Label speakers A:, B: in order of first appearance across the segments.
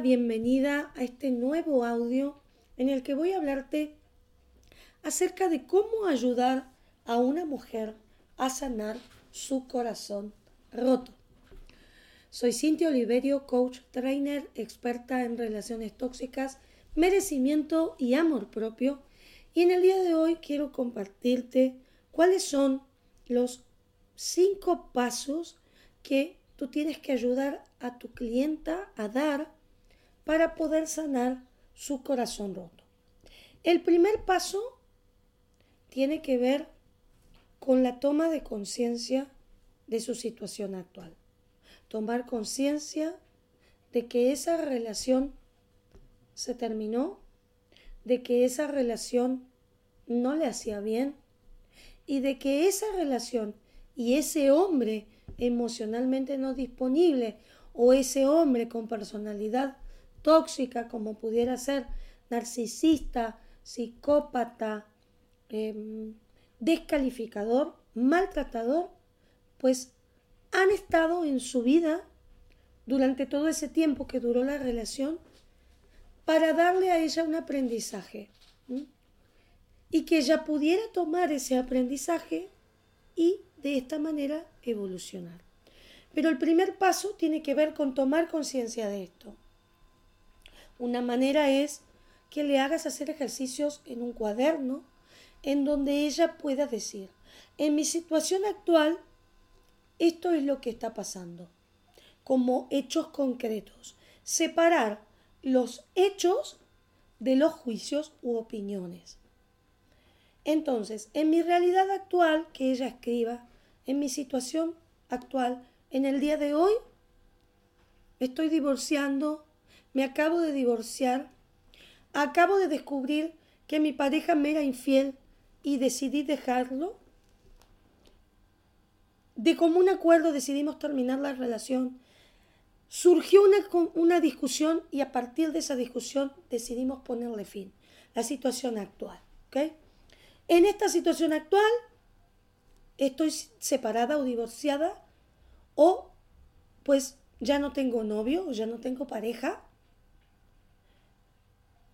A: bienvenida, a este nuevo audio en el que voy a hablarte acerca de cómo ayudar a una mujer a sanar su corazón roto. Soy Cintia Oliverio, coach, trainer, experta en relaciones tóxicas, merecimiento y amor propio. Y en el día de hoy quiero compartirte cuáles son los cinco pasos que tú tienes que ayudar a tu clienta a dar para poder sanar su corazón roto. El primer paso tiene que ver con la toma de conciencia de su situación actual. Tomar conciencia de que esa relación se terminó, de que esa relación no le hacía bien y de que esa relación y ese hombre emocionalmente no disponible o ese hombre con personalidad tóxica como pudiera ser narcisista, psicópata, em, descalificador, maltratador, pues han estado en su vida durante todo ese tiempo que duró la relación para darle a ella un aprendizaje y que ella pudiera tomar ese aprendizaje y de esta manera evolucionar. Pero el primer paso tiene que ver con tomar conciencia de esto. Una manera es que le hagas hacer ejercicios en un cuaderno en donde ella pueda decir, en mi situación actual, esto es lo que está pasando, como hechos concretos. Separar los hechos de los juicios u opiniones. Entonces, en mi realidad actual, que ella escriba, en mi situación actual, en el día de hoy, estoy divorciando, me acabo de divorciar, acabo de descubrir que mi pareja me era infiel y decidí dejarlo. De común acuerdo decidimos terminar la relación. Surgió una, una discusión y a partir de esa discusión decidimos ponerle fin. La situación actual. En esta situación actual estoy separada o divorciada o pues ya no tengo novio o ya no tengo pareja.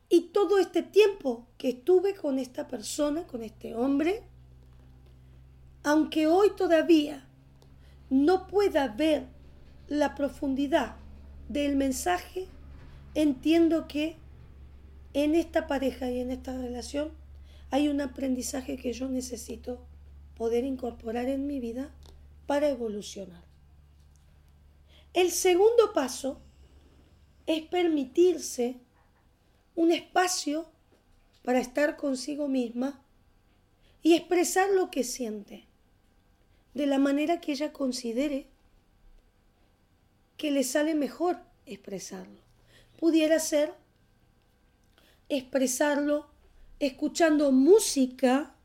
A: Y todo este tiempo que estuve con esta persona, con este hombre, aunque hoy todavía no pueda ver la profundidad del mensaje, entiendo que en esta pareja y en esta relación hay un aprendizaje que yo necesito poder incorporar en mi vida para evolucionar. El segundo paso es permitirse un espacio para estar consigo misma y expresar lo que siente de la manera que ella considere que le sale mejor expresarlo. Pudiera ser expresarlo escuchando música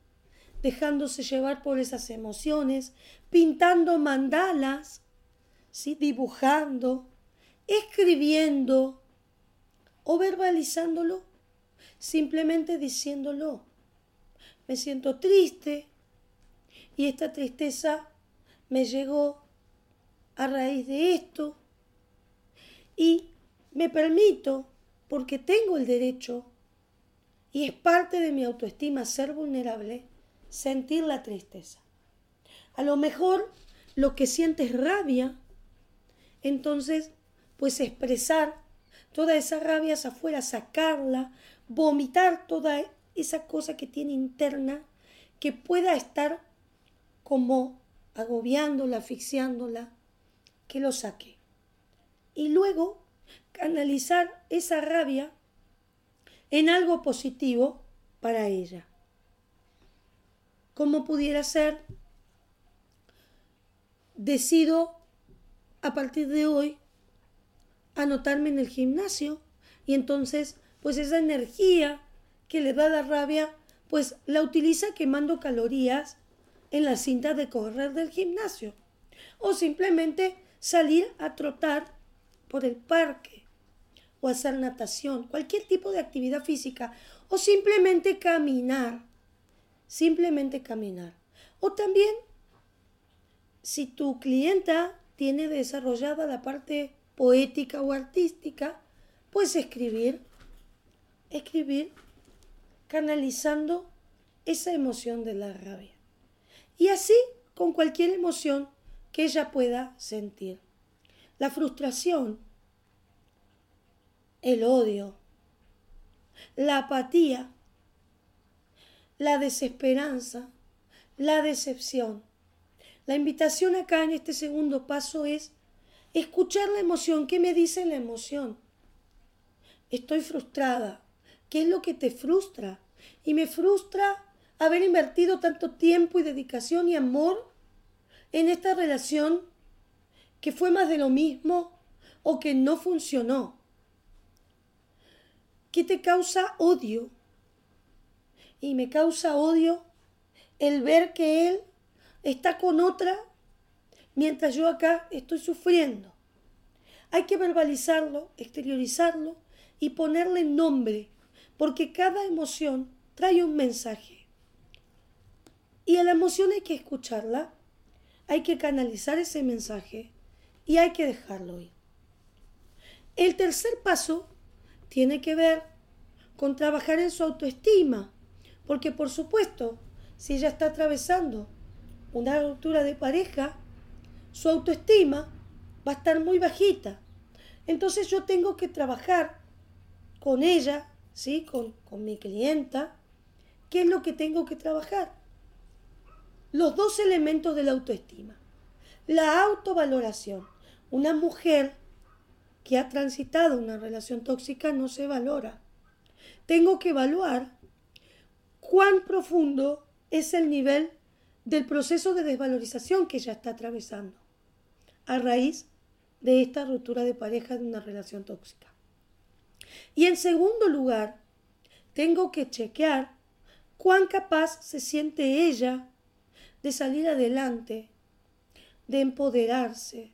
A: dejándose llevar por esas emociones, pintando mandalas, ¿sí? dibujando, escribiendo o verbalizándolo, simplemente diciéndolo. Me siento triste y esta tristeza me llegó a raíz de esto y me permito, porque tengo el derecho y es parte de mi autoestima ser vulnerable, sentir la tristeza. A lo mejor lo que sientes rabia, entonces pues expresar toda esa rabia hacia afuera, sacarla, vomitar toda esa cosa que tiene interna que pueda estar como agobiándola, asfixiándola, que lo saque. Y luego canalizar esa rabia en algo positivo para ella como pudiera ser, decido a partir de hoy anotarme en el gimnasio y entonces pues esa energía que le da la rabia pues la utiliza quemando calorías en la cinta de correr del gimnasio o simplemente salir a trotar por el parque o hacer natación, cualquier tipo de actividad física o simplemente caminar simplemente caminar. O también, si tu clienta tiene desarrollada la parte poética o artística, Puedes escribir, escribir canalizando esa emoción de la rabia. Y así con cualquier emoción que ella pueda sentir. La frustración, el odio, la apatía, la desesperanza, la decepción. La invitación acá en este segundo paso es escuchar la emoción. ¿Qué me dice la emoción? Estoy frustrada. ¿Qué es lo que te frustra? Y me frustra haber invertido tanto tiempo y dedicación y amor en esta relación que fue más de lo mismo o que no funcionó. ¿Qué te causa odio? Y me causa odio el ver que él está con otra mientras yo acá estoy sufriendo. Hay que verbalizarlo, exteriorizarlo y ponerle nombre, porque cada emoción trae un mensaje. Y a la emoción hay que escucharla, hay que canalizar ese mensaje y hay que dejarlo ir. El tercer paso tiene que ver con trabajar en su autoestima, porque por supuesto, si ella está atravesando una ruptura de pareja, su autoestima va a estar muy bajita. Entonces yo tengo que trabajar con ella, ¿sí? con, con mi clienta, ¿qué es lo que tengo que trabajar? Los dos elementos de la autoestima. La autovaloración. Una mujer que ha transitado una relación tóxica no se valora. Tengo que evaluar cuán profundo es el nivel del proceso de desvalorización que ella está atravesando a raíz de esta ruptura de pareja de una relación tóxica. Y en segundo lugar, tengo que chequear cuán capaz se siente ella de salir adelante, de empoderarse,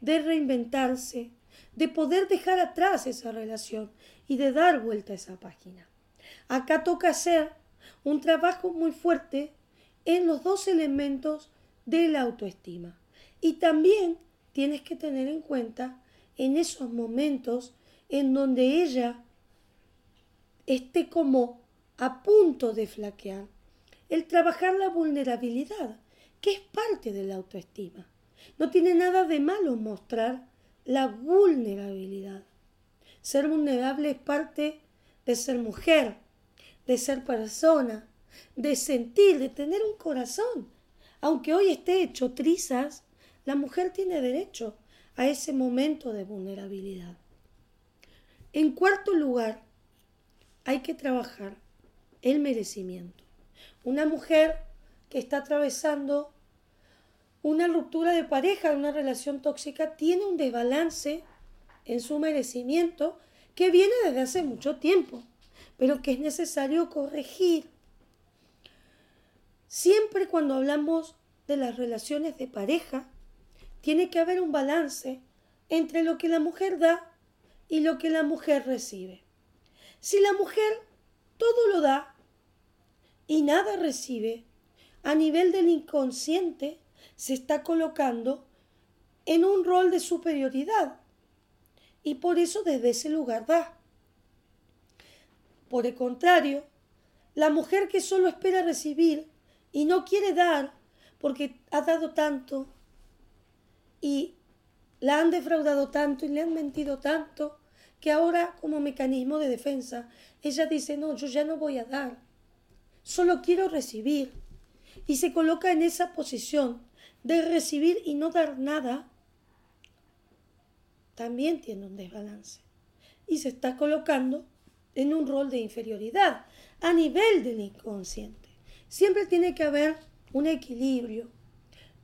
A: de reinventarse, de poder dejar atrás esa relación y de dar vuelta a esa página. Acá toca hacer un trabajo muy fuerte en los dos elementos de la autoestima. Y también tienes que tener en cuenta en esos momentos en donde ella esté como a punto de flaquear, el trabajar la vulnerabilidad, que es parte de la autoestima. No tiene nada de malo mostrar la vulnerabilidad. Ser vulnerable es parte de ser mujer, de ser persona, de sentir, de tener un corazón. Aunque hoy esté hecho trizas, la mujer tiene derecho a ese momento de vulnerabilidad. En cuarto lugar, hay que trabajar el merecimiento. Una mujer que está atravesando una ruptura de pareja, una relación tóxica, tiene un desbalance en su merecimiento que viene desde hace mucho tiempo, pero que es necesario corregir. Siempre cuando hablamos de las relaciones de pareja, tiene que haber un balance entre lo que la mujer da y lo que la mujer recibe. Si la mujer todo lo da y nada recibe, a nivel del inconsciente se está colocando en un rol de superioridad y por eso desde ese lugar da. Por el contrario, la mujer que solo espera recibir y no quiere dar porque ha dado tanto y la han defraudado tanto y le han mentido tanto que ahora como mecanismo de defensa ella dice, no, yo ya no voy a dar, solo quiero recibir. Y se coloca en esa posición de recibir y no dar nada, también tiene un desbalance. Y se está colocando en un rol de inferioridad a nivel del inconsciente. Siempre tiene que haber un equilibrio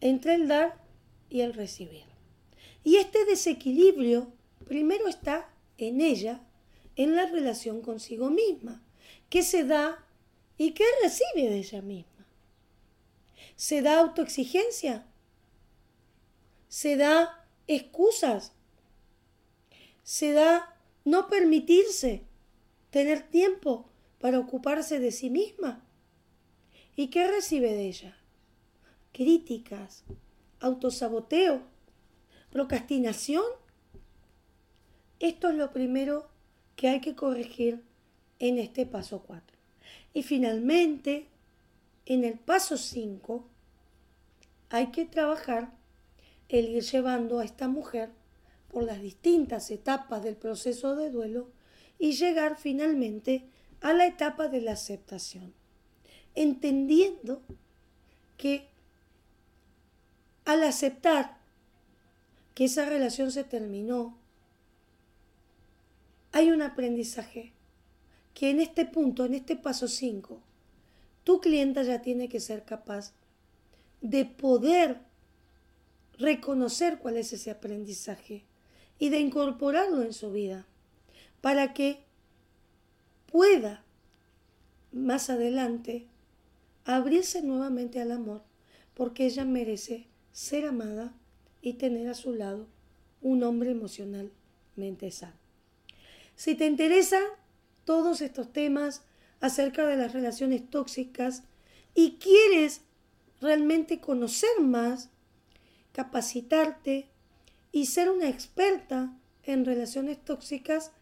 A: entre el dar y el recibir. Y este desequilibrio primero está en ella, en la relación consigo misma, que se da y que recibe de ella misma. Se da autoexigencia, se da excusas, se da no permitirse tener tiempo para ocuparse de sí misma. ¿Y qué recibe de ella? Críticas, autosaboteo, procrastinación. Esto es lo primero que hay que corregir en este paso 4. Y finalmente, en el paso 5, hay que trabajar el ir llevando a esta mujer por las distintas etapas del proceso de duelo y llegar finalmente a la etapa de la aceptación, entendiendo que al aceptar que esa relación se terminó, hay un aprendizaje que en este punto, en este paso 5, tu clienta ya tiene que ser capaz de poder reconocer cuál es ese aprendizaje y de incorporarlo en su vida para que pueda más adelante abrirse nuevamente al amor porque ella merece ser amada y tener a su lado un hombre emocionalmente sano. Si te interesan todos estos temas acerca de las relaciones tóxicas y quieres realmente conocer más, capacitarte y ser una experta en relaciones tóxicas,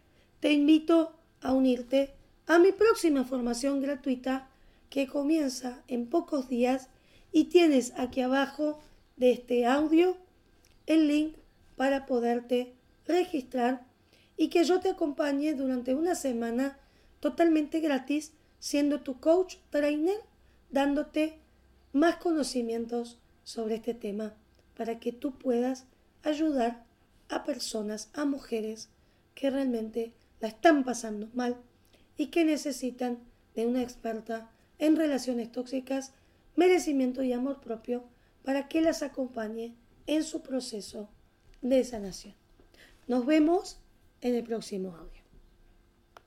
A: te invito a unirte a mi próxima formación gratuita que comienza en pocos días y tienes aquí abajo de este audio el link para poderte registrar y que yo te acompañe durante una semana totalmente gratis siendo tu coach trainer dándote más conocimientos sobre este tema para que tú puedas ayudar a personas, a mujeres que realmente la están pasando mal y que necesitan de una experta en relaciones tóxicas, merecimiento y amor propio para que las acompañe en su proceso de sanación. Nos vemos en el próximo audio.